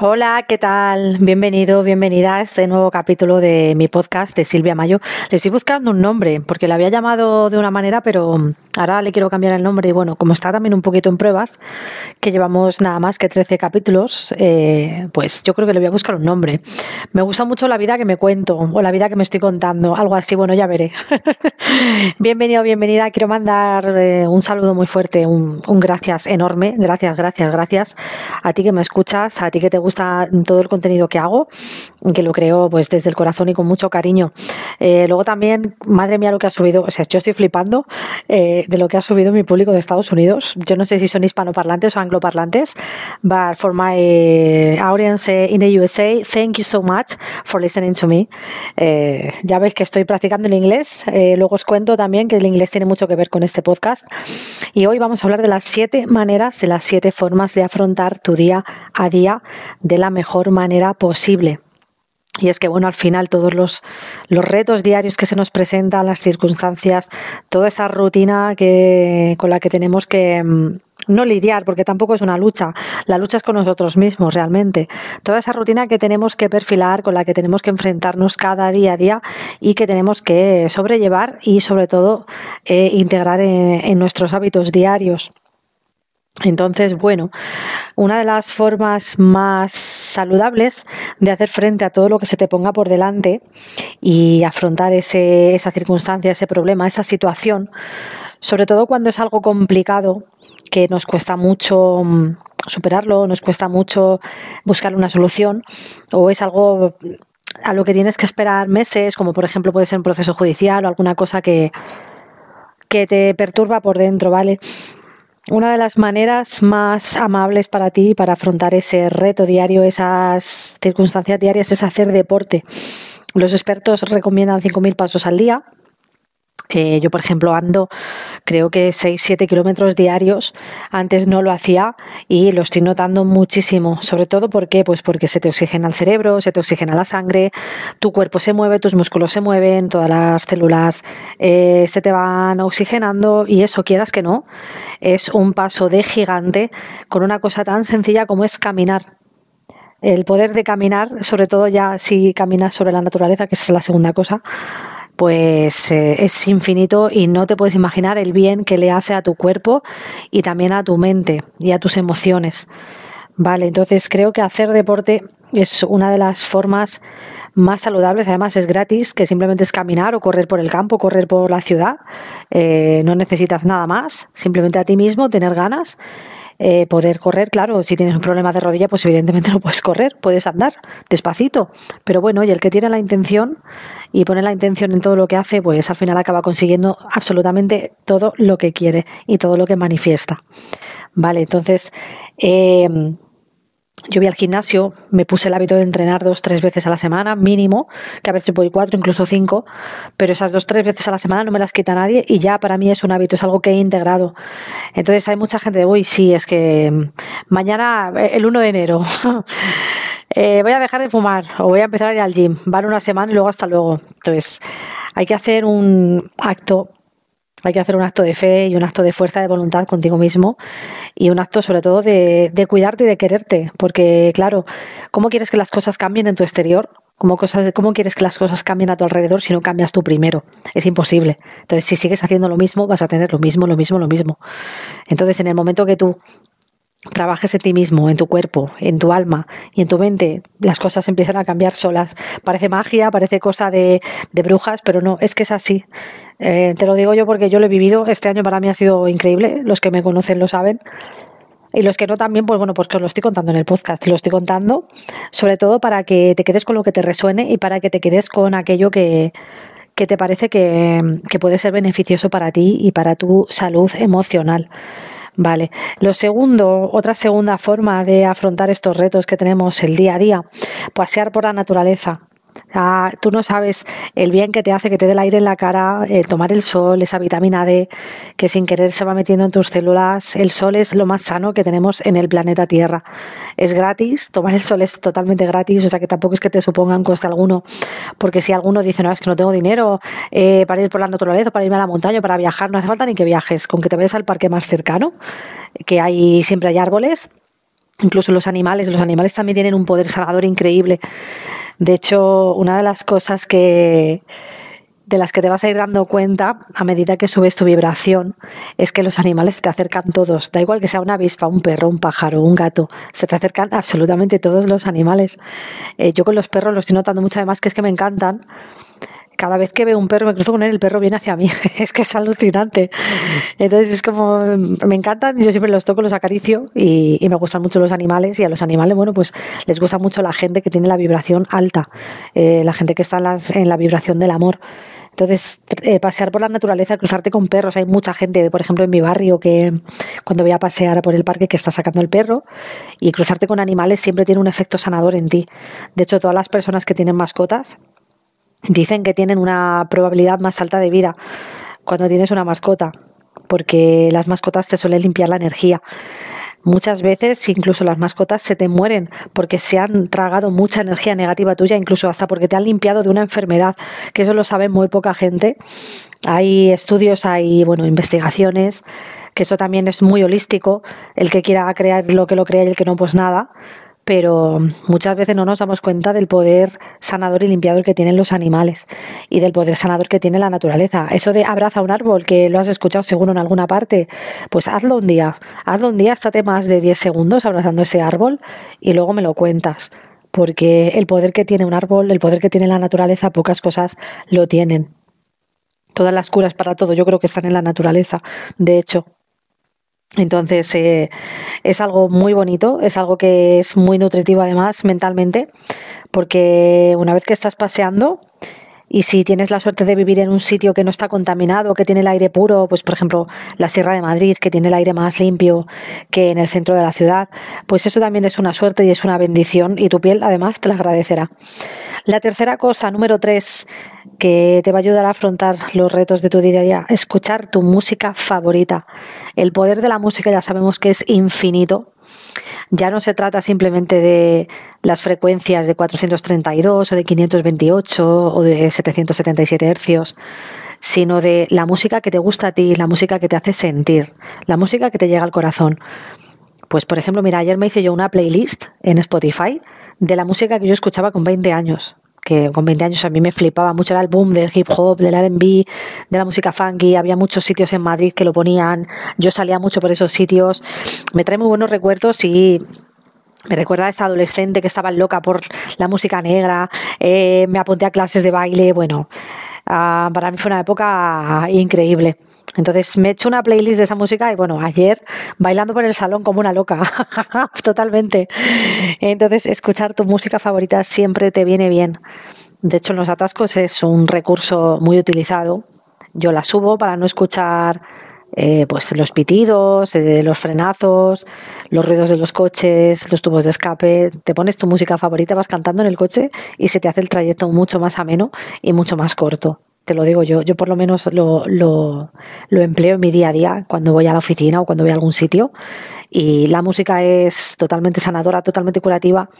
Hola, ¿qué tal? Bienvenido, bienvenida a este nuevo capítulo de mi podcast de Silvia Mayo. Le estoy buscando un nombre porque la había llamado de una manera, pero ahora le quiero cambiar el nombre y bueno, como está también un poquito en pruebas, que llevamos nada más que 13 capítulos, eh, pues yo creo que le voy a buscar un nombre. Me gusta mucho la vida que me cuento o la vida que me estoy contando, algo así, bueno, ya veré. Bienvenido, bienvenida. Quiero mandar eh, un saludo muy fuerte, un, un gracias enorme, gracias, gracias, gracias a ti que me escuchas, a ti que te gusta todo el contenido que hago, que lo creo pues desde el corazón y con mucho cariño. Eh, luego también, madre mía, lo que ha subido, o sea, yo estoy flipando eh, de lo que ha subido mi público de Estados Unidos. Yo no sé si son hispanoparlantes o angloparlantes, but for my audience in the USA, thank you so much for listening to me. Eh, ya veis que estoy practicando el inglés. luego os cuento también que el inglés tiene mucho que ver con este podcast. Y hoy vamos a hablar de las siete maneras, de las siete formas de afrontar tu día a día de la mejor manera posible. Y es que, bueno, al final todos los, los, retos diarios que se nos presentan, las circunstancias, toda esa rutina que, con la que tenemos que mm, no lidiar, porque tampoco es una lucha, la lucha es con nosotros mismos realmente. Toda esa rutina que tenemos que perfilar, con la que tenemos que enfrentarnos cada día a día y que tenemos que sobrellevar y sobre todo eh, integrar en nuestros hábitos diarios. Entonces, bueno, una de las formas más saludables de hacer frente a todo lo que se te ponga por delante y afrontar ese, esa circunstancia, ese problema, esa situación, sobre todo cuando es algo complicado, que nos cuesta mucho mm, superarlo, nos cuesta mucho buscar una solución, o es algo a lo que tienes que esperar meses, como por ejemplo puede ser un proceso judicial o alguna cosa que, que te perturba por dentro, ¿vale? Una de las maneras más amables para ti para afrontar ese reto diario, esas circunstancias diarias, es hacer deporte. Los expertos recomiendan 5.000 pasos al día, eh, yo, por ejemplo, ando creo que 6-7 kilómetros diarios. Antes no lo hacía y lo estoy notando muchísimo. Sobre todo porque, pues porque se te oxigena el cerebro, se te oxigena la sangre, tu cuerpo se mueve, tus músculos se mueven, todas las células eh, se te van oxigenando y eso, quieras que no, es un paso de gigante con una cosa tan sencilla como es caminar el poder de caminar, sobre todo ya si caminas sobre la naturaleza, que es la segunda cosa, pues eh, es infinito y no te puedes imaginar el bien que le hace a tu cuerpo y también a tu mente y a tus emociones. Vale, entonces creo que hacer deporte es una de las formas más saludables, además es gratis, que simplemente es caminar o correr por el campo, correr por la ciudad, eh, no necesitas nada más, simplemente a ti mismo, tener ganas eh, poder correr, claro, si tienes un problema de rodilla, pues evidentemente no puedes correr, puedes andar despacito. Pero bueno, y el que tiene la intención y pone la intención en todo lo que hace, pues al final acaba consiguiendo absolutamente todo lo que quiere y todo lo que manifiesta. Vale, entonces, eh, yo voy al gimnasio, me puse el hábito de entrenar dos, tres veces a la semana, mínimo, que a veces voy cuatro, incluso cinco, pero esas dos, tres veces a la semana no me las quita nadie y ya para mí es un hábito, es algo que he integrado. Entonces hay mucha gente de, uy, sí, es que mm, mañana, eh, el 1 de enero, eh, voy a dejar de fumar o voy a empezar a ir al gym, van una semana y luego hasta luego. Entonces hay que hacer un acto hay que hacer un acto de fe y un acto de fuerza de voluntad contigo mismo y un acto sobre todo de, cuidarte y de quererte, porque claro, ¿cómo quieres que las cosas cambien en tu exterior? ¿Cómo, ¿Cómo quieres que las cosas cambien a tu alrededor si no cambias tú primero? Es imposible. Entonces, si sigues haciendo lo mismo, vas a tener lo mismo, lo mismo, lo mismo. Entonces, en el momento que tú trabajes en ti mismo, en tu cuerpo, en tu alma y en tu mente, las cosas empiezan a cambiar solas. Parece magia, parece cosa de, de brujas, pero no, es que es así. Eh, te lo digo yo porque yo lo he vivido. Este año para mí ha sido increíble. Los que me conocen lo saben. Y los que no también, pues bueno, pues que os lo estoy contando en el podcast. Te lo estoy contando sobre todo para que te quedes con lo que te resuene y para que te quedes con aquello que, que te parece que puede ser beneficioso para ti y para tu salud emocional. Vale. Lo segundo, otra segunda forma de afrontar estos retos que tenemos el día a día, pasear por la naturaleza. Ah, tú no sabes el bien que te hace que te dé el aire en la cara, tomar el sol, esa vitamina D que sin querer se va metiendo en tus células. El sol es lo más sano que tenemos en el planeta Tierra. Es gratis, tomar el sol es totalmente gratis, o sea que tampoco es que te supongan coste alguno, porque si alguno dice, no, es que no tengo dinero eh, para ir por la naturaleza, para irme a la montaña, para viajar, no hace falta ni que viajes, con que te vayas al parque más cercano, que hay siempre hay árboles incluso los animales. Los animales también tienen un poder sanador increíble. De hecho, una de las cosas que de las que te vas a ir dando cuenta a medida que subes tu vibración es que los animales se te acercan todos, da igual que sea una avispa, un perro, un pájaro, un gato, se te acercan absolutamente todos los animales. Eh, yo con los perros lo estoy notando mucho además que es que me encantan. Cada vez que veo un perro me cruzo con él, el perro viene hacia mí. es que es alucinante. Entonces es como, me encantan, yo siempre los toco, los acaricio y, y, me gustan mucho los animales y a los animales, bueno, pues les gusta mucho la gente que tiene la vibración alta, eh, la gente que está en, las, en la vibración del amor. Entonces, eh, pasear por la naturaleza, cruzarte con perros. Hay mucha gente, por ejemplo, en mi barrio, que cuando voy a pasear por el parque que está sacando el perro y cruzarte con animales siempre tiene un efecto sanador en ti. De hecho, todas las personas que tienen mascotas dicen que tienen una probabilidad más alta de vida cuando tienes una mascota, porque las mascotas te suelen limpiar la energía. Muchas veces incluso las mascotas se te mueren porque se han tragado mucha energía negativa tuya, incluso hasta porque te han limpiado de una enfermedad, que eso lo sabe muy poca gente. Hay estudios, hay bueno, investigaciones, que eso también es muy holístico, el que quiera crear lo que lo crea y el que no, pues nada pero muchas veces no nos damos cuenta del poder sanador y limpiador que tienen los animales y del poder sanador que tiene la naturaleza. Eso de abraza un árbol, que lo has escuchado seguro en alguna parte, pues hazlo un día, hazlo un día, estate más de 10 segundos abrazando ese árbol y luego me lo cuentas. Porque el poder que tiene un árbol, el poder que tiene la naturaleza, pocas cosas lo tienen. Todas las curas para todo yo creo que están en la naturaleza, de hecho. Entonces, eh, es algo muy bonito, es algo que es muy nutritivo además mentalmente, porque una vez que estás paseando y si tienes la suerte de vivir en un sitio que no está contaminado, que tiene el aire puro, pues por ejemplo la Sierra de Madrid, que tiene el aire más limpio que en el centro de la ciudad, pues eso también es una suerte y es una bendición y tu piel además te la agradecerá. La tercera cosa, número tres, que te va a ayudar a afrontar los retos de tu día a día, escuchar tu música favorita. El poder de la música ya sabemos que es infinito. Ya no se trata simplemente de las frecuencias de 432 o de 528 o de 777 hercios, sino de la música que te gusta a ti, la música que te hace sentir, la música que te llega al corazón. Pues, por ejemplo, mira, ayer me hice yo una playlist en Spotify de la música que yo escuchaba con 20 años que con 20 años a mí me flipaba mucho, el boom del hip hop, del RB, de la música funky, había muchos sitios en Madrid que lo ponían, yo salía mucho por esos sitios, me trae muy buenos recuerdos y me recuerda a esa adolescente que estaba loca por la música negra, eh, me apunté a clases de baile, bueno, uh, para mí fue una época increíble. Entonces me he hecho una playlist de esa música y bueno, ayer bailando por el salón como una loca, totalmente. Entonces escuchar tu música favorita siempre te viene bien. De hecho, en los atascos es un recurso muy utilizado. Yo la subo para no escuchar eh, pues los pitidos, eh, los frenazos, los ruidos de los coches, los tubos de escape. Te pones tu música favorita, vas cantando en el coche y se te hace el trayecto mucho más ameno y mucho más corto te lo digo yo, yo por lo menos lo, lo, lo, empleo en mi día a día cuando voy a la oficina o cuando voy a algún sitio. Y la música es totalmente sanadora, totalmente curativa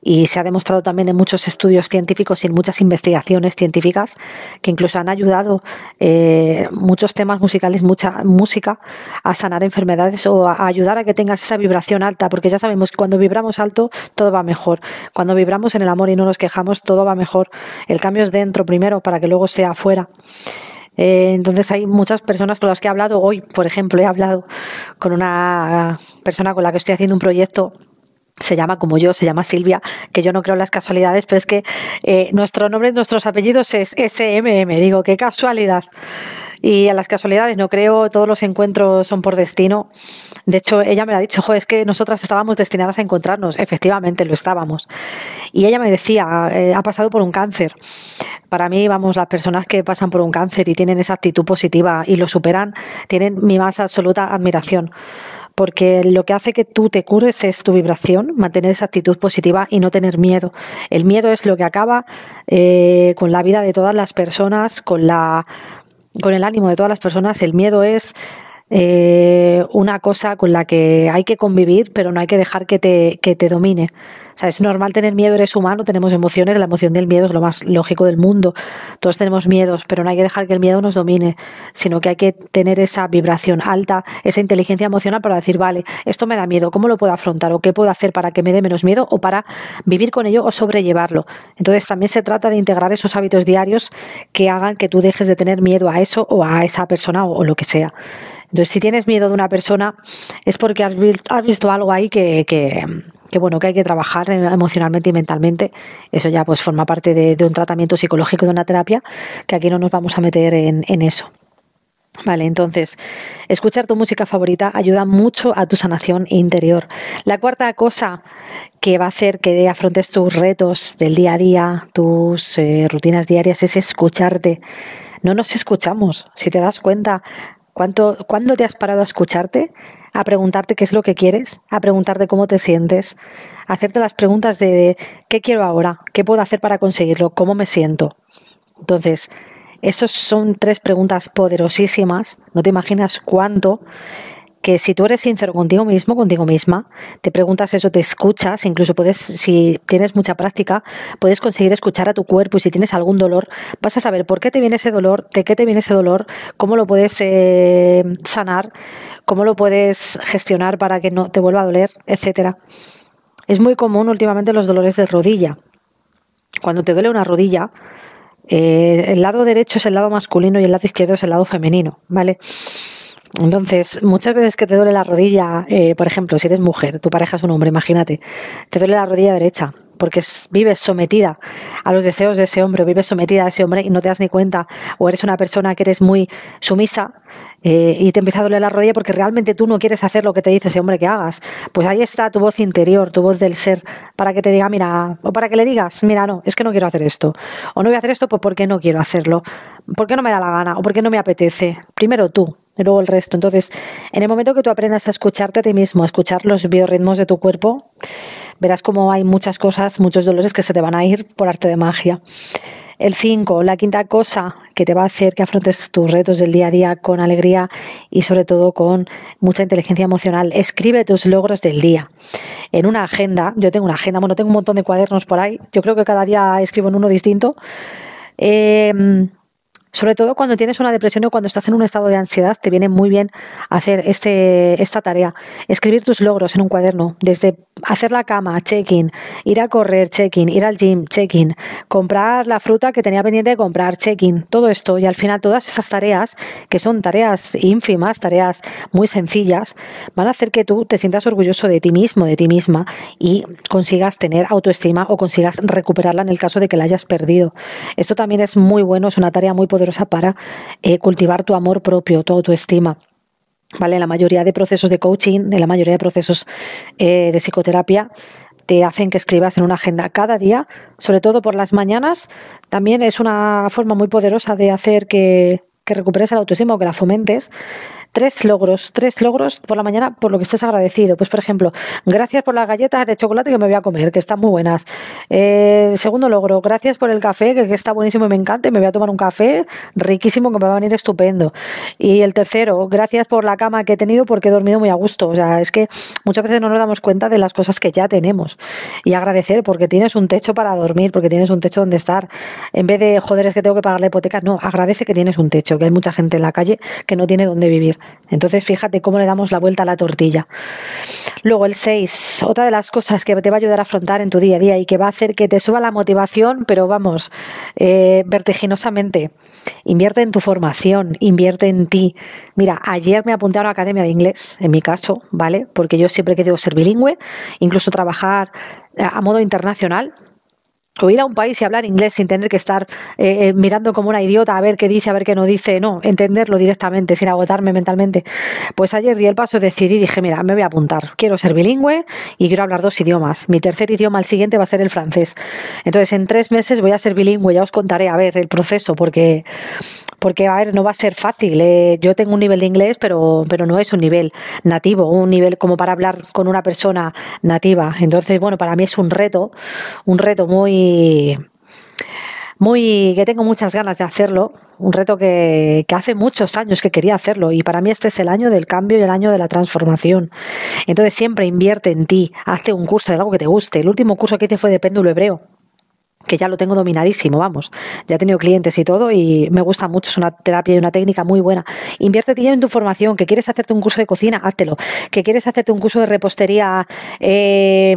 y se ha demostrado también en muchos estudios científicos y en muchas investigaciones científicas que incluso han ayudado eh, muchos temas musicales, mucha música, a sanar enfermedades o a ayudar a que tengas esa vibración alta, porque ya sabemos que cuando vibramos alto todo va mejor. Cuando vibramos en el amor y no nos quejamos, todo va mejor. El cambio es dentro primero para que luego sea afuera. Eh, entonces hay muchas personas con las que he hablado hoy, por ejemplo, he hablado con una persona con la que estoy haciendo un proyecto se llama como yo, se llama Silvia, que yo no creo en las casualidades, pero es que eh, nuestro nombre, nuestros apellidos es SMM, digo, qué casualidad. Y a las casualidades no creo, todos los encuentros son por destino. De hecho, ella me ha dicho, jo, es que nosotras estábamos destinadas a encontrarnos. Efectivamente, lo estábamos. Y ella me decía, eh, ha pasado por un cáncer. Para mí, vamos, las personas que pasan por un cáncer y tienen esa actitud positiva y lo superan, tienen mi más absoluta admiración porque lo que hace que tú te cures es tu vibración, mantener esa actitud positiva y no tener miedo. El miedo es lo que acaba eh, con la vida de todas las personas, con la con el ánimo de todas las personas. El miedo es eh, una cosa con la que hay que convivir, pero no hay que dejar que te, que te domine. O sea, es normal tener miedo, eres humano, tenemos emociones, la emoción del miedo es lo más lógico del mundo. Todos tenemos miedos, pero no hay que dejar que el miedo nos domine, sino que hay que tener esa vibración alta, esa inteligencia emocional para decir, vale, esto me da miedo, ¿cómo lo puedo afrontar? ¿O qué puedo hacer para que me dé menos miedo o para vivir con ello o sobrellevarlo? Entonces también se trata de integrar esos hábitos diarios que hagan que tú dejes de tener miedo a eso o a esa persona o, lo que sea. Entonces, si tienes miedo de una persona, es porque has, visto algo ahí que, bueno, que hay que trabajar emocionalmente y mentalmente. Eso ya pues forma parte de, un tratamiento psicológico, de una terapia, que aquí no nos vamos a meter en, en eso. Vale, entonces, escuchar tu música favorita ayuda mucho a tu sanación interior. La cuarta cosa que va a hacer que afrontes tus retos del día a día, tus eh, rutinas diarias, es escucharte. No nos escuchamos. Si te das cuenta, ¿cuánto, ¿cuándo te has parado a escucharte? a preguntarte qué es lo que quieres, a preguntarte cómo te sientes, a hacerte las preguntas de qué quiero ahora, qué puedo hacer para conseguirlo, cómo me siento. Entonces, esas son tres preguntas poderosísimas, no te imaginas cuánto que si tú eres sincero contigo mismo, contigo misma, te preguntas eso, te escuchas, incluso puedes, si tienes mucha práctica, puedes conseguir escuchar a tu cuerpo y si tienes algún dolor, vas a saber por qué te viene ese dolor, de qué te viene ese dolor, cómo lo puedes eh, sanar, cómo lo puedes gestionar para que no te vuelva a doler, etcétera. Es muy común últimamente los dolores de rodilla. Cuando te duele una rodilla, eh, el lado derecho es el lado masculino y el lado izquierdo es el lado femenino, ¿vale? Entonces, muchas veces que te duele la rodilla, eh, por ejemplo, si eres mujer, tu pareja es un hombre, imagínate, te duele la rodilla derecha porque vives sometida a los deseos de ese hombre, o vives sometida a ese hombre y no te das ni cuenta, o eres una persona que eres muy sumisa eh, y te empieza a doler la rodilla porque realmente tú no quieres hacer lo que te dice ese hombre que hagas. Pues ahí está tu voz interior, tu voz del ser, para que te diga, mira, o para que le digas, mira, no, es que no quiero hacer esto, o no voy a hacer esto pues porque no quiero hacerlo, porque no me da la gana, o porque no me apetece. Primero tú, luego el resto. Entonces, en el momento que tú aprendas a escucharte a ti mismo, a escuchar los biorritmos de tu cuerpo, verás como hay muchas cosas, muchos dolores que se te van a ir por arte de magia. El 5, la quinta cosa que te va a hacer que afrontes tus retos del día a día con alegría y sobre todo con mucha inteligencia emocional. Escribe tus logros del día. En una agenda, yo tengo una agenda, bueno, tengo un montón de cuadernos por ahí, yo creo que cada día escribo en uno distinto. Eh, sobre todo cuando tienes una depresión o cuando estás en un estado de ansiedad, te viene muy bien hacer este, esta tarea. Escribir tus logros en un cuaderno, desde hacer la cama, check-in, ir a correr, check-in, ir al gym, check-in, comprar la fruta que tenía pendiente de comprar, check-in, todo esto. Y al final todas esas tareas, que son tareas ínfimas, tareas muy sencillas, van a hacer que tú te sientas orgulloso de ti mismo, de ti misma, y consigas tener autoestima o consigas recuperarla en el caso de que la hayas perdido. Esto también es muy bueno, es una tarea muy poderosa para eh, cultivar tu amor propio, tu autoestima. ¿Vale? En la mayoría de procesos de coaching, en la mayoría de procesos eh, de psicoterapia, te hacen que escribas en una agenda cada día, sobre todo por las mañanas. También es una forma muy poderosa de hacer que, que recuperes el autoestima o que la fomentes tres logros, tres logros por la mañana por lo que estés agradecido. Pues, por ejemplo, gracias por las galletas de chocolate que me voy a comer, que están muy buenas. Eh, segundo logro, gracias por el café, que, está buenísimo y me encanta, me voy a tomar un café riquísimo que me va a venir estupendo. Y el tercero, gracias por la cama que he tenido porque he dormido muy a gusto. O sea, es que muchas veces no nos damos cuenta de las cosas que ya tenemos. Y agradecer porque tienes un techo para dormir, porque tienes un techo donde estar. En vez de, joder, es que tengo que pagar la hipoteca, no, agradece que tienes un techo, que hay mucha gente en la calle que no tiene dónde vivir. Entonces, fíjate cómo le damos la vuelta a la tortilla. Luego, el 6, otra de las cosas que te va a ayudar a afrontar en tu día a día y que va a hacer que te suba la motivación, pero vamos, eh, vertiginosamente. Invierte en tu formación, invierte en ti. Mira, ayer me apunté a una academia de inglés, en mi caso, ¿vale? Porque yo siempre he querido ser bilingüe, incluso trabajar a modo internacional, o ir a un país y hablar inglés sin tener que estar eh, eh, mirando como una idiota a ver qué dice, a ver qué no dice, no, entenderlo directamente sin agotarme mentalmente. Pues ayer di el paso, decidí, dije, mira, me voy a apuntar, quiero ser bilingüe y quiero hablar dos idiomas. Mi tercer idioma, el siguiente, va a ser el francés. Entonces, en tres meses voy a ser bilingüe, ya os contaré, a ver, el proceso, porque porque a ver, no va a ser fácil. Eh. Yo tengo un nivel de inglés, pero, pero no es un nivel nativo, un nivel como para hablar con una persona nativa. Entonces, bueno, para mí es un reto, un reto muy muy que tengo muchas ganas de hacerlo, un reto que, que, hace muchos años que quería hacerlo y para mí este es el año del cambio y el año de la transformación. Entonces siempre invierte en ti, hazte un curso de algo que te guste. El último curso que hice fue de péndulo hebreo que ya lo tengo dominadísimo, vamos. Ya he tenido clientes y todo y me gusta mucho, es una terapia y una técnica muy buena. Invierte tiempo en tu formación, que quieres hacerte un curso de cocina, háztelo. Que quieres hacerte un curso de repostería, eh,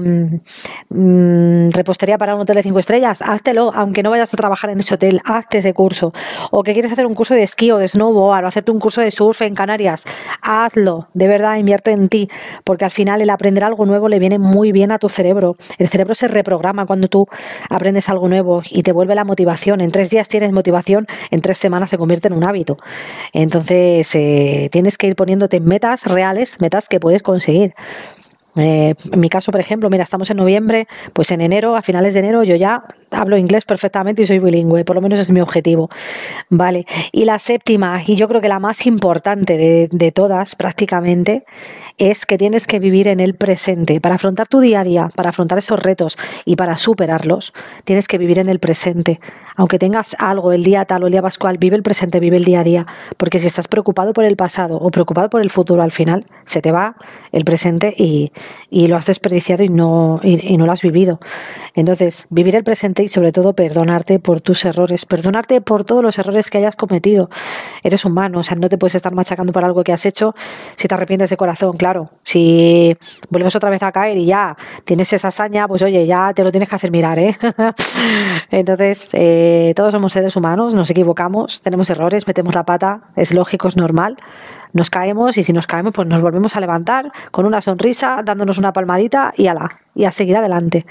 mm, repostería para un hotel de cinco estrellas, háztelo, aunque no vayas a trabajar en ese hotel, hazte ese curso. O que quieres hacer un curso de esquí o de snowboard o hacerte un curso de surf en Canarias, hazlo, de verdad, invierte en ti, porque al final el aprender algo nuevo le viene muy bien a tu cerebro. El cerebro se reprograma cuando tú aprendes algo nuevo y te vuelve la motivación. En tres días tienes motivación, en tres semanas se convierte en un hábito. Entonces eh, tienes que ir poniéndote metas reales, metas que puedes conseguir. Eh, en mi caso, por ejemplo, mira, estamos en noviembre, pues en enero, a finales de enero, yo ya hablo inglés perfectamente y soy bilingüe, por lo menos es mi objetivo. Vale. Y la séptima, y yo creo que la más importante de, de todas prácticamente, es que tienes que vivir en el presente. Para afrontar tu día a día, para afrontar esos retos y para superarlos, tienes que vivir en el presente. Aunque tengas algo el día tal o el día pascual, vive el presente, vive el día a día. Porque si estás preocupado por el pasado o preocupado por el futuro, al final se te va el presente y, y lo has desperdiciado y no, y, y no lo has vivido. Entonces, vivir el presente y sobre todo perdonarte por tus errores, perdonarte por todos los errores que hayas cometido. Eres humano, o sea, no te puedes estar machacando por algo que has hecho si te arrepientes de corazón, claro. Si vuelves otra vez a caer y ya tienes esa hazaña, pues oye, ya te lo tienes que hacer mirar, ¿eh? Entonces, eh, todos somos seres humanos, nos equivocamos, tenemos errores, metemos la pata, es lógico, es normal nos caemos y si nos caemos pues nos volvemos a levantar con una sonrisa, dándonos una palmadita y ala, y a seguir adelante.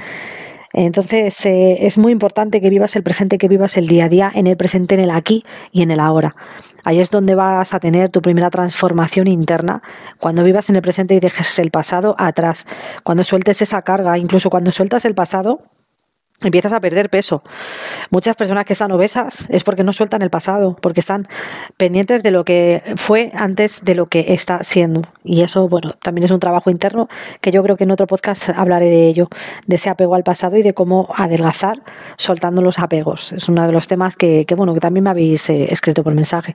Entonces eh, es muy importante que vivas el presente, que vivas el día a día en el presente, en el aquí y en el ahora. Ahí es donde vas a tener tu primera transformación interna, cuando vivas en el presente y dejes el pasado atrás, cuando sueltes esa carga, incluso cuando sueltas el pasado, empiezas a perder peso. Muchas personas que están obesas es porque no sueltan el pasado, porque están pendientes de lo que fue antes de lo que está siendo. Y eso, bueno, también es un trabajo interno que yo creo que en otro podcast hablaré de ello, de ese apego al pasado y de cómo adelgazar soltando los apegos. Es uno de los temas que, que bueno, que también me habéis eh, escrito por mensaje.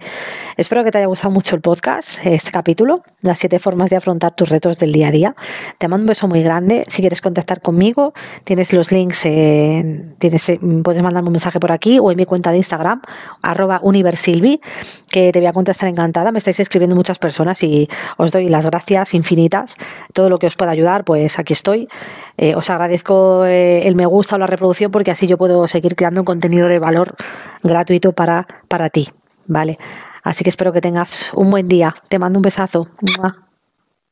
Espero que te haya gustado mucho el podcast, este capítulo, las siete formas de afrontar tus retos del día a día. Te mando un beso muy grande. Si quieres contactar conmigo, tienes los links. Eh, tienes, eh, puedes mandarme un mensaje por aquí o en mi cuenta de Instagram, arroba universilvi, que te voy a contestar encantada. Me estáis escribiendo muchas personas y os doy las gracias infinitas. Todo lo que os pueda ayudar, pues aquí estoy. Eh, os agradezco eh, el me gusta o la reproducción porque así yo puedo seguir creando un contenido de valor gratuito para, para ti. ¿Vale? Así que espero que tengas un buen día. Te mando un besazo.